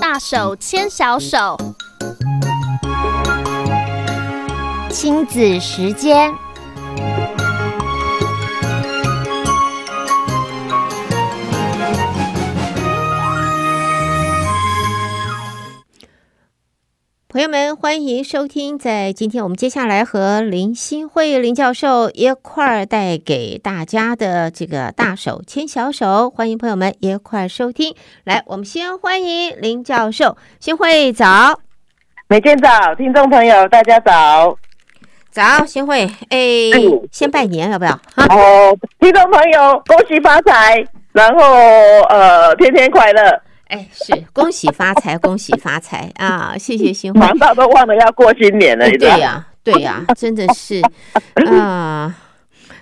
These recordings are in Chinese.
大手牵小手，亲子时间。欢迎收听。在今天，我们接下来和林新慧林教授一块儿带给大家的这个“大手牵小手”，欢迎朋友们一块儿收听。来，我们先欢迎林教授。新慧早，每天早，听众朋友大家早，早，新会，哎，嗯、先拜年要不要？哦，听众朋友恭喜发财，然后呃，天天快乐。哎，是恭喜发财，恭喜发财啊！谢谢新欢，忙到都忘了要过新年了。对呀，对呀，真的是啊！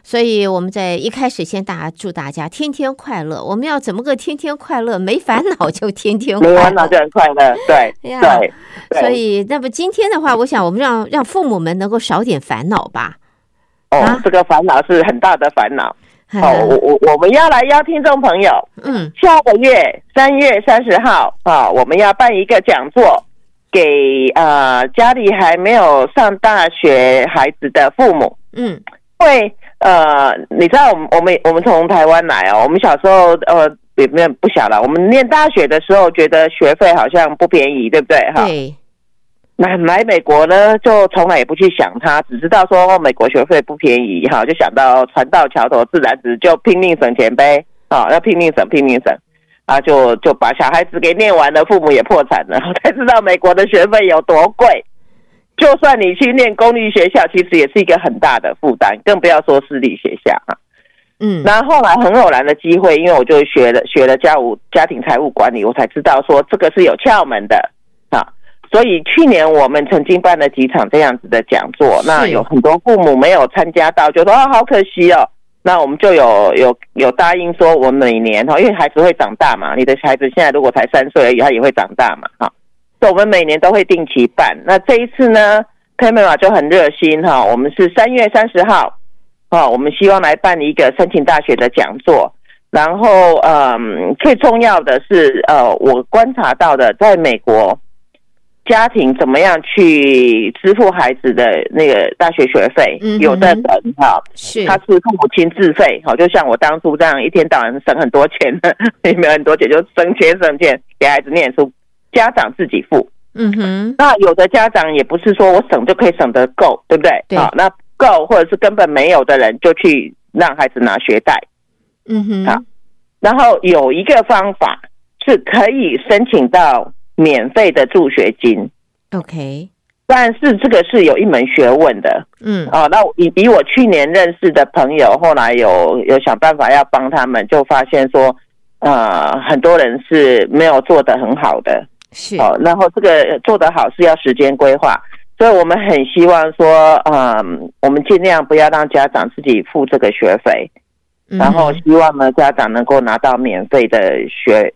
所以我们在一开始先大家祝大家天天快乐。我们要怎么个天天快乐？没烦恼就天天快乐，没烦恼就很快乐。对，对，所以那么今天的话，我想我们让让父母们能够少点烦恼吧。哦，这个烦恼是很大的烦恼。好，我我我们要来邀听众朋友，嗯，下个月三月三十号啊，我们要办一个讲座，给呃家里还没有上大学孩子的父母，嗯，因为呃，你知道我们我们我们从台湾来哦，我们小时候呃也没有不小了，我们念大学的时候觉得学费好像不便宜，对不对？哈。对来来美国呢，就从来也不去想它，只知道说美国学费不便宜哈，就想到船到桥头自然直，就拼命省钱呗啊，要拼命省拼命省啊，就就把小孩子给念完了，父母也破产了，才知道美国的学费有多贵。就算你去念公立学校，其实也是一个很大的负担，更不要说私立学校哈。嗯，然后后来很偶然的机会，因为我就学了学了家务家庭财务管理，我才知道说这个是有窍门的。所以去年我们曾经办了几场这样子的讲座，那有很多父母没有参加到，就说啊好可惜哦。那我们就有有有答应说，我每年哈，因为孩子会长大嘛，你的孩子现在如果才三岁而已，他也会长大嘛，哈。所以我们每年都会定期办。那这一次呢，Pamela 就很热心哈，我们是三月三十号，啊，我们希望来办一个申请大学的讲座。然后嗯，最重要的是呃，我观察到的，在美国。家庭怎么样去支付孩子的那个大学学费？嗯、有的人哈，是他是父母亲自费，好，就像我当初这样，一天到晚省很多钱，也 没有很多钱，就省钱省钱给孩子念书，家长自己付。嗯哼，那有的家长也不是说我省就可以省得够，对不对？对，好，那够或者是根本没有的人，就去让孩子拿学贷。嗯哼，好，然后有一个方法是可以申请到。免费的助学金，OK，但是这个是有一门学问的，嗯，哦，那以以我去年认识的朋友，后来有有想办法要帮他们，就发现说，呃，很多人是没有做得很好的，是，哦，然后这个做得好是要时间规划，所以我们很希望说，嗯，我们尽量不要让家长自己付这个学费，然后希望呢，家长能够拿到免费的学。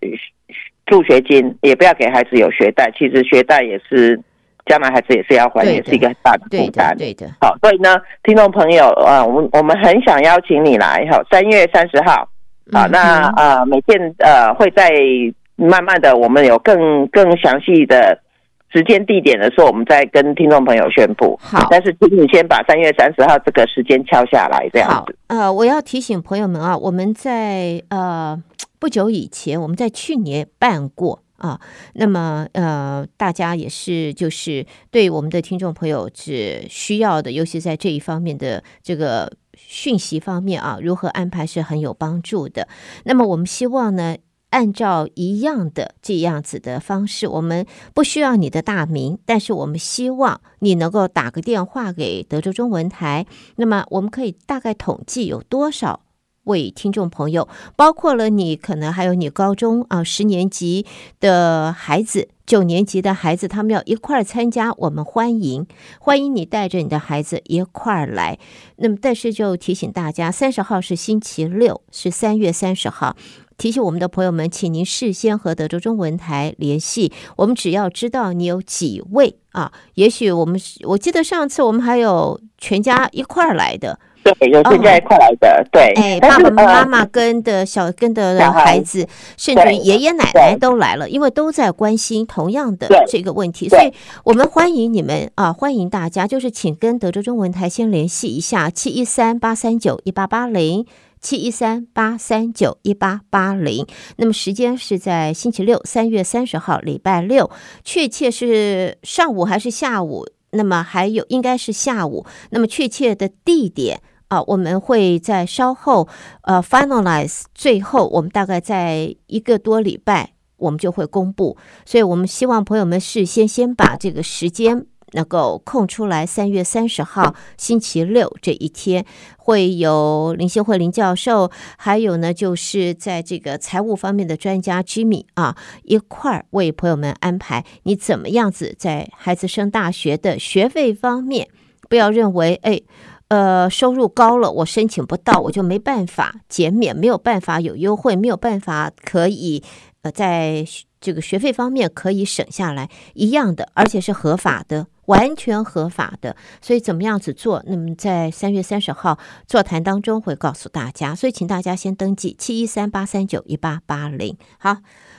助学金也不要给孩子有学贷，其实学贷也是将来孩子也是要还，也是一个很大的负担。对的，好，所以呢，听众朋友啊，我们我们很想邀请你来，哈，三月三十号，好，那呃，每件呃会在慢慢的，我们有更更详细的时间地点的时候，我们再跟听众朋友宣布。好，但是请你先把三月三十号这个时间敲下来，这样子。好，呃，我要提醒朋友们啊，我们在呃。不久以前，我们在去年办过啊。那么，呃，大家也是就是对我们的听众朋友是需要的，尤其在这一方面的这个讯息方面啊，如何安排是很有帮助的。那么，我们希望呢，按照一样的这样子的方式，我们不需要你的大名，但是我们希望你能够打个电话给德州中文台。那么，我们可以大概统计有多少。为听众朋友，包括了你，可能还有你高中啊十年级的孩子、九年级的孩子，他们要一块儿参加，我们欢迎，欢迎你带着你的孩子一块儿来。那么，但是就提醒大家，三十号是星期六，是三月三十号。提醒我们的朋友们，请您事先和德州中文台联系。我们只要知道你有几位啊，也许我们我记得上次我们还有全家一块儿来的。对，有现在快来的，对。哎，爸爸妈妈跟的小跟的孩子，甚至爷爷奶奶都来了，因为都在关心同样的这个问题，所以我们欢迎你们啊，欢迎大家，就是请跟德州中文台先联系一下，七一三八三九一八八零。七一三八三九一八八零，那么时间是在星期六，三月三十号，礼拜六，确切是上午还是下午？那么还有应该是下午。那么确切的地点啊，我们会在稍后呃 finalize，最后我们大概在一个多礼拜，我们就会公布。所以我们希望朋友们事先先把这个时间。能够空出来，三月三十号星期六这一天，会有林信惠林教授，还有呢，就是在这个财务方面的专家 Jimmy 啊，一块儿为朋友们安排你怎么样子在孩子升大学的学费方面，不要认为哎，呃，收入高了我申请不到，我就没办法减免，没有办法有优惠，没有办法可以呃在这个学费方面可以省下来一样的，而且是合法的。完全合法的，所以怎么样子做？那么在三月三十号座谈当中会告诉大家，所以请大家先登记七一三八三九一八八零。好，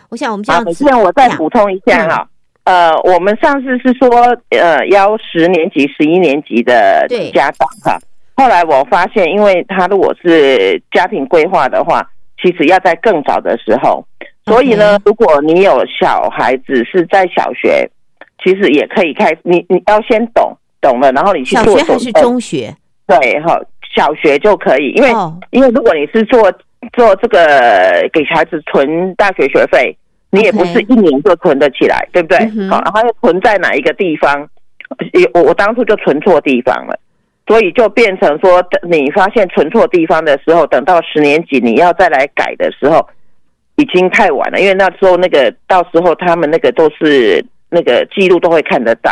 我想我们这样子，我再补充一下哈，嗯、呃，我们上次是说呃邀十年级、十一年级的家长哈，后来我发现，因为他如果是家庭规划的话，其实要在更早的时候，所以呢如果你有小孩子是在小学。其实也可以开，你你要先懂懂了，然后你去做。小学还是中学？对哈，小学就可以，因为、哦、因为如果你是做做这个给孩子存大学学费，你也不是一年就存得起来对不对？好，然后又存在哪一个地方？我我当初就存错地方了，所以就变成说，你发现存错地方的时候，等到十年级你要再来改的时候，已经太晚了，因为那时候那个到时候他们那个都是。那个记录都会看得到，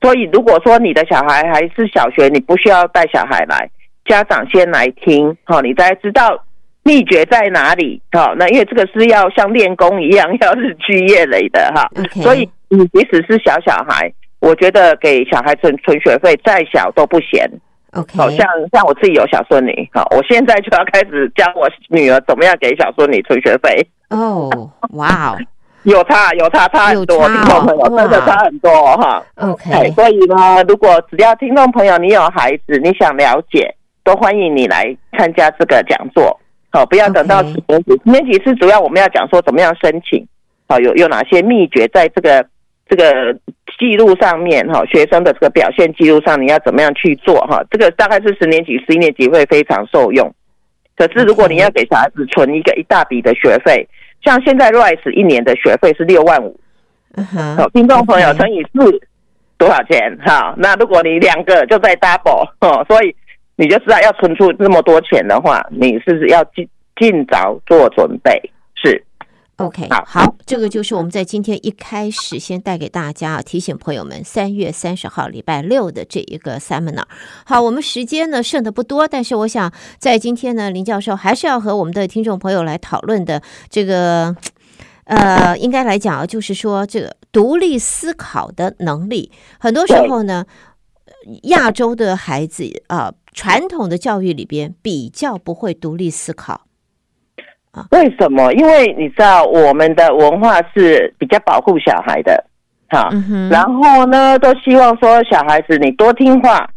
所以如果说你的小孩还是小学，你不需要带小孩来，家长先来听，好，你才知道秘诀在哪里，好，那因为这个是要像练功一样，要日积月累的哈.所以你即使是小小孩，我觉得给小孩存存学费再小都不嫌，OK，好像像我自己有小孙女，好，我现在就要开始教我女儿怎么样给小孙女存学费，哦，哇哦。有差有差差很多，听众朋友真的差很多哈。OK，所以呢，如果只要听众朋友你有孩子，你想了解，都欢迎你来参加这个讲座。好，不要等到十年级，十年级是主要我们要讲说怎么样申请。好，有有哪些秘诀在这个这个记录上面哈？学生的这个表现记录上，你要怎么样去做哈？这个大概是十年级、十一年级会非常受用。可是如果你要给小孩子存一个一大笔的学费。像现在 Rise 一年的学费是六万五，好，听众朋友乘以四多少钱？哈，那如果你两个就在 double，哦，所以你就知道要存出这么多钱的话，你是不是要尽尽早做准备？是。OK，好，好，这个就是我们在今天一开始先带给大家提醒朋友们，三月三十号礼拜六的这一个 seminar。好，我们时间呢剩的不多，但是我想在今天呢，林教授还是要和我们的听众朋友来讨论的这个，呃，应该来讲就是说这个独立思考的能力，很多时候呢，亚洲的孩子啊，传统的教育里边比较不会独立思考。为什么？因为你知道我们的文化是比较保护小孩的，哈，嗯、然后呢，都希望说小孩子你多听话，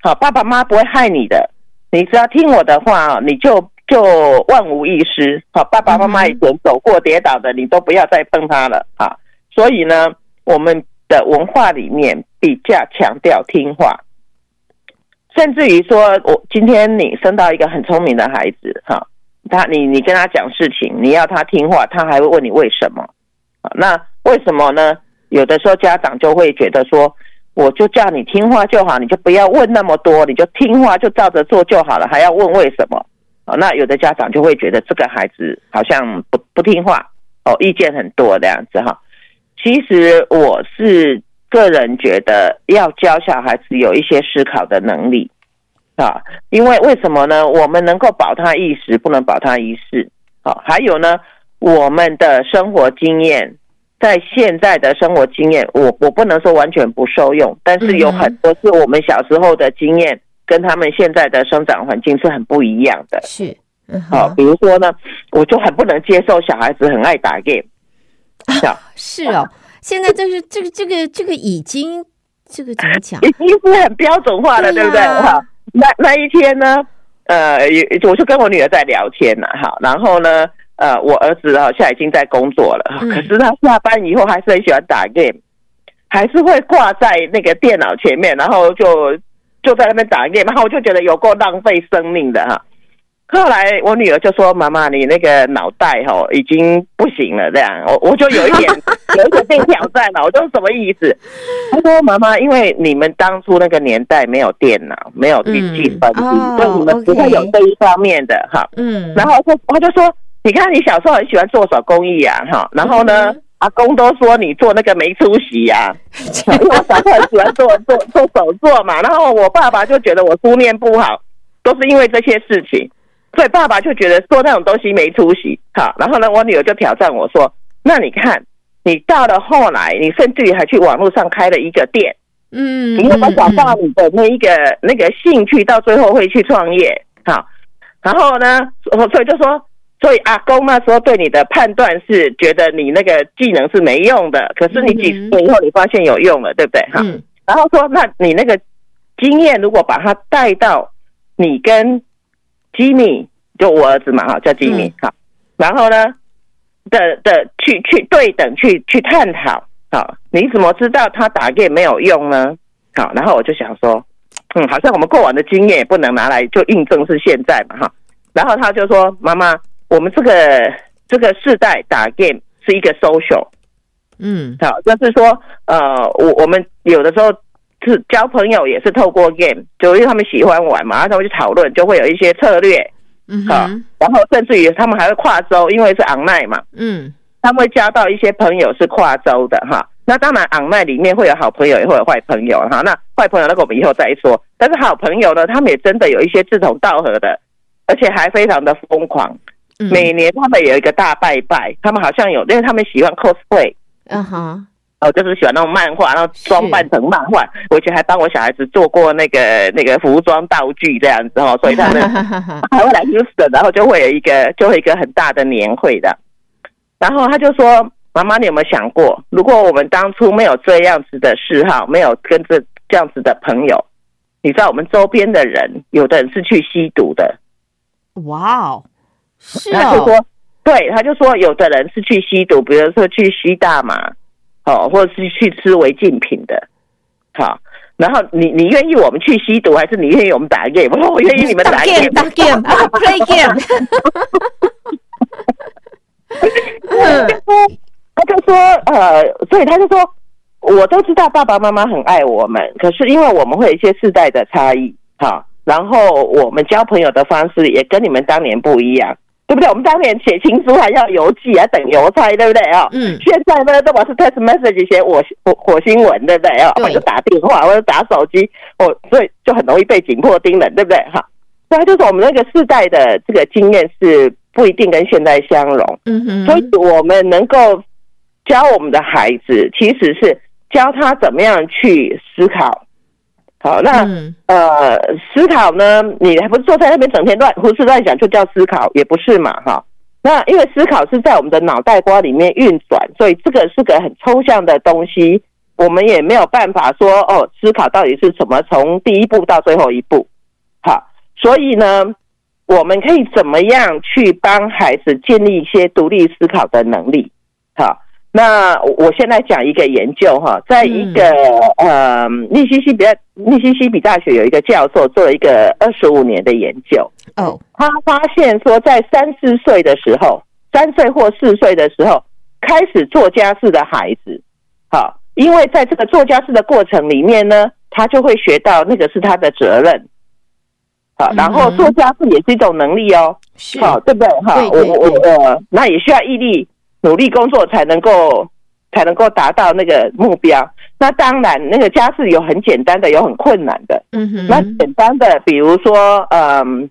好，爸爸妈妈不会害你的，你只要听我的话，你就就万无一失，好，爸爸妈妈以前走过跌倒的，你都不要再碰他了，啊，所以呢，我们的文化里面比较强调听话，甚至于说我今天你生到一个很聪明的孩子，哈。他，你你跟他讲事情，你要他听话，他还会问你为什么？那为什么呢？有的时候家长就会觉得说，我就叫你听话就好，你就不要问那么多，你就听话就照着做就好了，还要问为什么？那有的家长就会觉得这个孩子好像不不听话哦，意见很多这样子哈。其实我是个人觉得要教小孩子有一些思考的能力。啊，因为为什么呢？我们能够保他一时，不能保他一世。好，还有呢，我们的生活经验，在现在的生活经验，我我不能说完全不受用，但是有很多是我们小时候的经验，跟他们现在的生长环境是很不一样的。是，好、嗯，比如说呢，我就很不能接受小孩子很爱打 game。是哦，现在就是这个这个这个已经这个怎么 讲？已经是很标准化了，对，不对？哈，那那一天呢，呃，我就跟我女儿在聊天呢，哈，然后呢，呃，我儿子好像已经在工作了，嗯、可是他下班以后还是很喜欢打 game，还是会挂在那个电脑前面，然后就就在那边打 game，然后我就觉得有够浪费生命的哈。后来我女儿就说：“妈妈，你那个脑袋哈已经不行了。”这样，我我就有一点 有一点被挑战了。我说什么意思？她说：“妈妈，因为你们当初那个年代没有电脑，没有笔记本，所以你们不会有这一方面的哈。”嗯。然后她她就说：“你看，你小时候很喜欢做手工艺啊，哈。然后呢，阿公都说你做那个没出息呀，因为我小时候很喜欢做做做手作嘛。然后我爸爸就觉得我书念不好，都是因为这些事情。”所以爸爸就觉得说那种东西没出息，好，然后呢，我女儿就挑战我说：“那你看，你到了后来，你甚至于还去网络上开了一个店，嗯，你有没有找到你的那一个那个兴趣，到最后会去创业？好，然后呢，所以就说，所以阿公那时候对你的判断是觉得你那个技能是没用的，可是你几十年以后你发现有用了，对不对？哈，然后说，那你那个经验如果把它带到你跟吉米就我儿子嘛，哈，叫吉米，好，然后呢的的去去对等去去探讨，好，你怎么知道他打 game 没有用呢？好，然后我就想说，嗯，好像我们过往的经验也不能拿来就印证是现在嘛，哈，然后他就说，妈妈，我们这个这个世代打 game 是一个 social，嗯，好，就是说，呃，我我们有的时候。是交朋友也是透过 game，就因为他们喜欢玩嘛，然后他们去讨论，就会有一些策略，嗯，好，然后甚至于他们还会跨州，因为是 online 嘛，嗯，他们会交到一些朋友是跨州的哈。那当然 online 里面会有好朋友，也会有坏朋友哈。那坏朋友那个我们以后再说，但是好朋友呢，他们也真的有一些志同道合的，而且还非常的疯狂。每年他们有一个大拜拜，他们好像有，因为他们喜欢 cosplay，嗯哼。哦，就是喜欢那种漫画，然后装扮成漫画。我以前还帮我小孩子做过那个那个服装道具这样子哦，所以他们 还会来 Houston，然后就会有一个就会一个很大的年会的。然后他就说：“妈妈，你有没有想过，如果我们当初没有这样子的嗜好，没有跟着这样子的朋友，你知道我们周边的人，有的人是去吸毒的。”哇哦，是啊。他就说，对，他就说，有的人是去吸毒，比如说去吸大麻。哦，或者是去吃违禁品的，好，然后你你愿意我们去吸毒，还是你愿意我们打 game？我愿意你们打 game，打 game，play game。他就说，呃，所以他就说，我都知道爸爸妈妈很爱我们，可是因为我们会有一些世代的差异，哈，然后我们交朋友的方式也跟你们当年不一样。对不对？我们当年写情书还要邮寄，还等邮差，对不对啊？嗯。现在呢，都把是 text message 写火火火星文，对不对啊？或者打电话，或者打手机，哦，所以就很容易被紧迫盯人，对不对？哈。所以就是我们那个世代的这个经验是不一定跟现在相容。嗯哼。所以我们能够教我们的孩子，其实是教他怎么样去思考。好，那、嗯、呃，思考呢？你还不是坐在那边整天乱胡思乱想，就叫思考，也不是嘛？哈，那因为思考是在我们的脑袋瓜里面运转，所以这个是个很抽象的东西，我们也没有办法说哦，思考到底是什么，从第一步到最后一步。好，所以呢，我们可以怎么样去帮孩子建立一些独立思考的能力？好。那我现在讲一个研究哈，在一个呃密西西比密西西比大学有一个教授做了一个二十五年的研究哦，他发现说在三四岁的时候，三岁或四岁的时候开始做家事的孩子，好，因为在这个做家事的过程里面呢，他就会学到那个是他的责任，好，然后做家事也是一种能力哦，好，对不对？哈，我我我，那也需要毅力。努力工作才能够才能够达到那个目标。那当然，那个家事有很简单的，有很困难的。嗯哼。那简单的，比如说，嗯，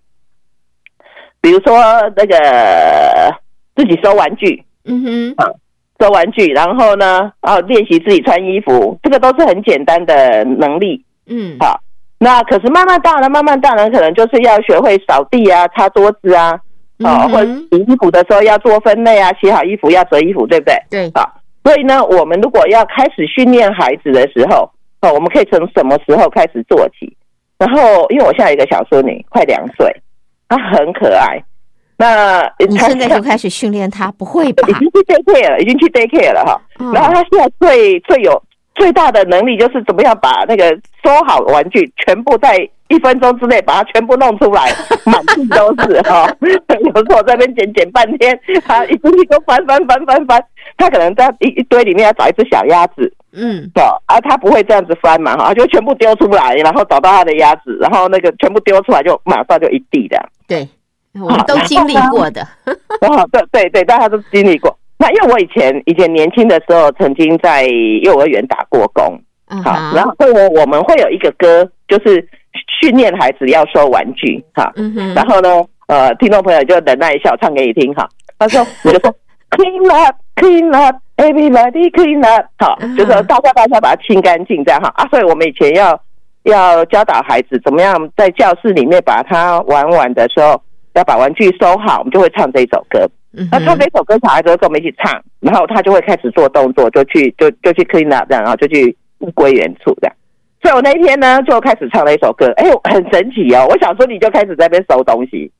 比如说那个自己收玩具。嗯哼。啊，收玩具，然后呢，啊，练习自己穿衣服，这个都是很简单的能力。嗯。好，那可是慢慢大了，慢慢大了，可能就是要学会扫地啊、擦桌子啊，啊、嗯，或者洗衣服的时候要做分类啊，洗好衣服要折衣服，对不对？对，啊，所以呢，我们如果要开始训练孩子的时候，哦，我们可以从什么时候开始做起？然后，因为我现在有一个小孙女，快两岁，她很可爱。那你现在就开始训练她，不会吧？已经去 daycare 了，已经去 daycare 了哈。哦、然后她现在最最有。最大的能力就是怎么样把那个收好的玩具全部在一分钟之内把它全部弄出来，满地都是 哈、哦。有时候我在那边捡捡半天，他一进去就翻翻翻翻翻，他可能在一一堆里面要找一只小鸭子，嗯，对，啊，他不会这样子翻嘛哈，就全部丢出来，然后找到他的鸭子，然后那个全部丢出来就马上就一地的。对，我们都经历过的。哦，对对对，大家都经历过。那因为我以前以前年轻的时候，曾经在幼儿园打过工，好，然后我我们会有一个歌，就是训练孩子要收玩具，哈，然后呢，呃，听众朋友就忍耐一下，我唱给你听，哈，他说 我就说 clean up clean up everybody clean up，好，就是大家大家把它清干净，这样哈啊，所以我们以前要要教导孩子怎么样在教室里面把它玩完的时候，要把玩具收好，我们就会唱这首歌。那唱这首歌，小孩子跟我们一起唱，然后他就会开始做动作，就去就就去 clean up 这样，然后就去物归原处这样。所以我那一天呢，就开始唱了一首歌，哎呦，很神奇哦！我想说，你就开始在那边收东西，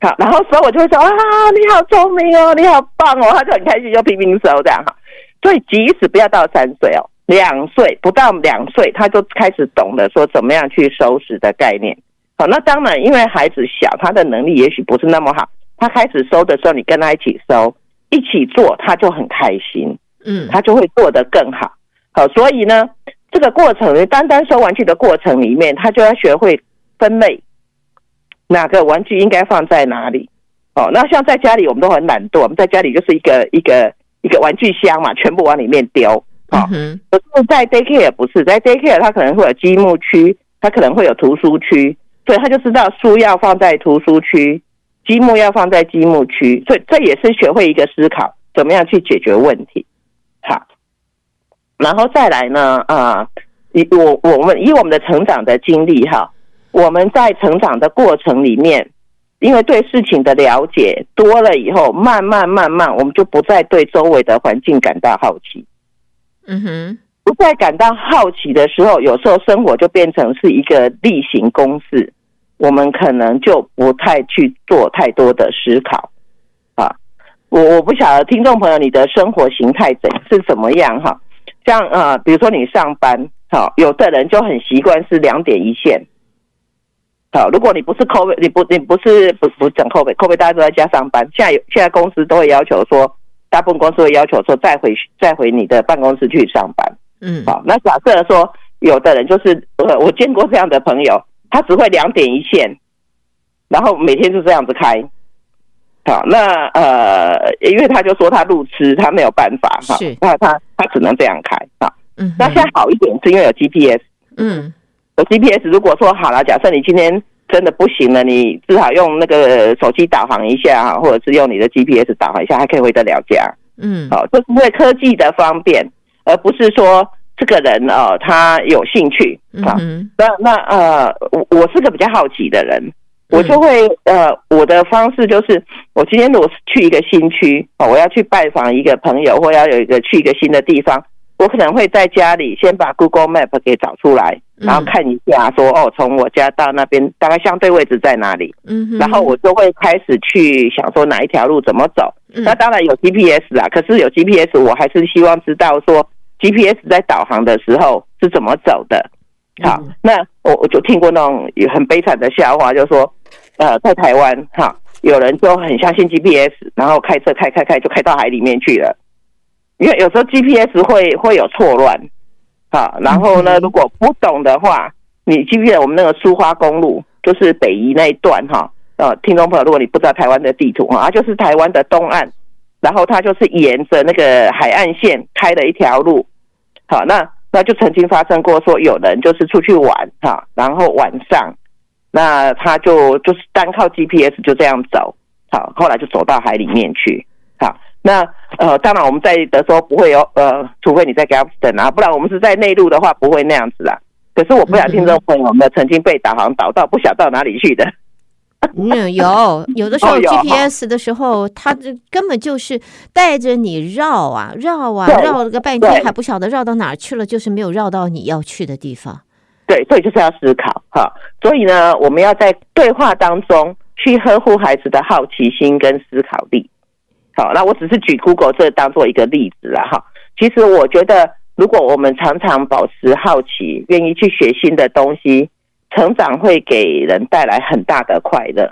好，然后所以我就会说啊，你好聪明哦，你好棒哦，他就很开心，就拼命收这样哈。所以即使不要到三岁哦，两岁不到两岁，他就开始懂得说怎么样去收拾的概念。好，那当然，因为孩子小，他的能力也许不是那么好。他开始收的时候，你跟他一起收，一起做，他就很开心，嗯，他就会做得更好。好，所以呢，这个过程，单单收玩具的过程里面，他就要学会分类，哪个玩具应该放在哪里。哦，那像在家里，我们都很懒惰，我们在家里就是一个一个一个玩具箱嘛，全部往里面丢。好，嗯，可是在 daycare 也不是，在 daycare 他可能会有积木区，他可能会有图书区，所以他就知道书要放在图书区。积木要放在积木区，所以这也是学会一个思考，怎么样去解决问题。好，然后再来呢？啊，以我我们以我们的成长的经历哈，我们在成长的过程里面，因为对事情的了解多了以后，慢慢慢慢，我们就不再对周围的环境感到好奇。嗯哼，不再感到好奇的时候，有时候生活就变成是一个例行公事。我们可能就不太去做太多的思考。啊，我我不晓得听众朋友你的生活形态怎是怎么样哈，像啊，比如说你上班好，有的人就很习惯是两点一线，好，如果你不是 COVID，你不你不是不不讲 COVID，COVID 大家都在家上班，现在有现在公司都会要求说，大部分公司会要求说再回再回你的办公室去上班，嗯，好，那假设说有的人就是呃，我见过这样的朋友。他只会两点一线，然后每天就这样子开。好，那呃，因为他就说他路痴，他没有办法哈，那他他只能这样开啊。嗯，那现在好一点是因为有 GPS。嗯，有 GPS，如果说好了，假设你今天真的不行了，你至少用那个手机导航一下哈，或者是用你的 GPS 导航一下，还可以回得了家。嗯，好，这是因为科技的方便，而不是说。这个人哦，他有兴趣啊。那那呃，我我是个比较好奇的人，我就会呃，我的方式就是，我今天如果去一个新区哦，我要去拜访一个朋友，或要有一个去一个新的地方，我可能会在家里先把 Google Map 给找出来，然后看一下说哦，从我家到那边大概相对位置在哪里。嗯，然后我就会开始去想说哪一条路怎么走。那当然有 GPS 啊，可是有 GPS，我还是希望知道说。GPS 在导航的时候是怎么走的？好，那我我就听过那种很悲惨的笑话，就是说，呃，在台湾哈，有人就很相信 GPS，然后开车开开开就开到海里面去了，因为有时候 GPS 会会有错乱，好，然后呢，如果不懂的话，你记不记得我们那个苏花公路，就是北宜那一段哈？呃，听众朋友，如果你不知道台湾的地图哈，它就是台湾的东岸。然后他就是沿着那个海岸线开了一条路，好，那那就曾经发生过说有人就是出去玩哈，然后晚上，那他就就是单靠 GPS 就这样走，好，后来就走到海里面去，好，那呃，当然我们在的时候不会有呃，除非你在 Galveston 啊，不然我们是在内陆的话不会那样子啦。可是我不晓得听众朋友有没有曾经被导航导到不晓到哪里去的？嗯，有有的时候 GPS 的时候，它这根本就是带着你绕啊绕啊绕了个半天，还不晓得绕到哪儿去了，就是没有绕到你要去的地方。对，所以就是要思考哈。所以呢，我们要在对话当中去呵护孩子的好奇心跟思考力。好，那我只是举 Google 这当做一个例子了哈。其实我觉得。如果我们常常保持好奇，愿意去学新的东西，成长会给人带来很大的快乐。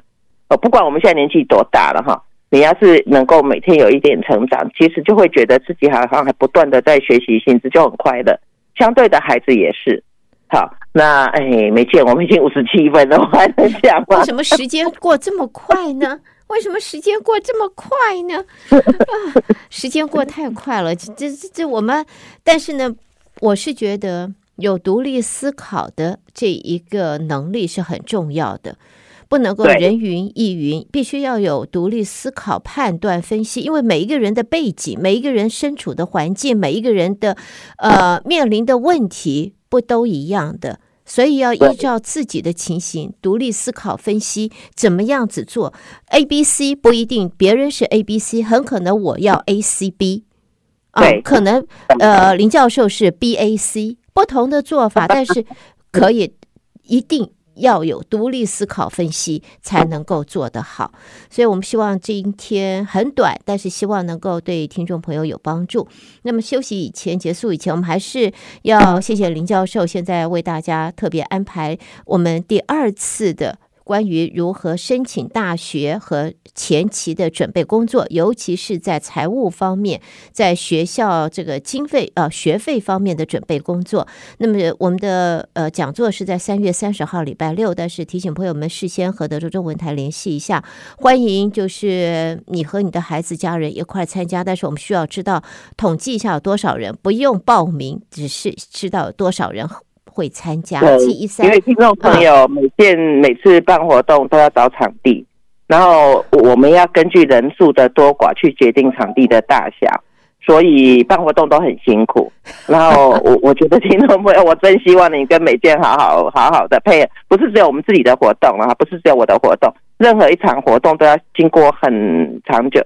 哦，不管我们现在年纪多大了哈，你要是能够每天有一点成长，其实就会觉得自己好像还不断的在学习，心智就很快乐。相对的孩子也是。好，那哎，没见，我们已经五十七分了，我还能讲吗？为什么时间过这么快呢？为什么时间过这么快呢？啊，时间过太快了，这这这我们，但是呢，我是觉得有独立思考的这一个能力是很重要的，不能够人云亦云，必须要有独立思考、判断、分析，因为每一个人的背景、每一个人身处的环境、每一个人的呃面临的问题不都一样的。所以要依照自己的情形独立思考分析，怎么样子做。A B C 不一定，别人是 A B C，很可能我要 A C B，啊，可能呃林教授是 B A C，不同的做法，但是可以一定。要有独立思考分析才能够做得好，所以我们希望今天很短，但是希望能够对听众朋友有帮助。那么休息以前，结束以前，我们还是要谢谢林教授，现在为大家特别安排我们第二次的。关于如何申请大学和前期的准备工作，尤其是在财务方面，在学校这个经费呃学费方面的准备工作。那么我们的呃讲座是在三月三十号礼拜六，但是提醒朋友们事先和德州中文台联系一下，欢迎就是你和你的孩子家人一块参加。但是我们需要知道统计一下有多少人，不用报名，只是知道有多少人。会参加，因为听众朋友每件每次办活动都要找场地，然后我们要根据人数的多寡去决定场地的大小，所以办活动都很辛苦。然后我我觉得听众朋友，我真希望你跟美健好好好好的配合，不是只有我们自己的活动啊，不是只有我的活动，任何一场活动都要经过很长久。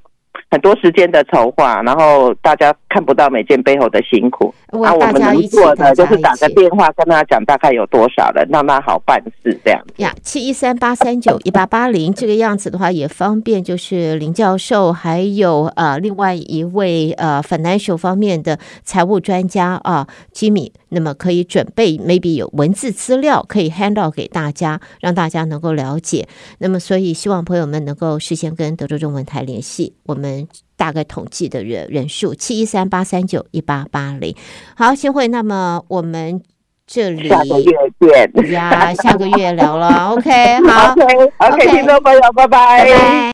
很多时间的筹划，然后大家看不到每件背后的辛苦。那我们能做的就是打个电话跟他讲大概有多少人，让他好办事这样呀。七一三八三九一八八零这个样子的话也方便，就是林教授还有呃另外一位呃 financial 方面的财务专家啊 Jimmy，那么可以准备 maybe 有文字资料可以 hand out 给大家，让大家能够了解。那么所以希望朋友们能够事先跟德州中文台联系我们。大概统计的人人数七一三八三九一八八零，好，新会。那么我们这里下个月见呀，下个月聊了。OK，好，OK，OK，听众朋友，拜拜。拜拜。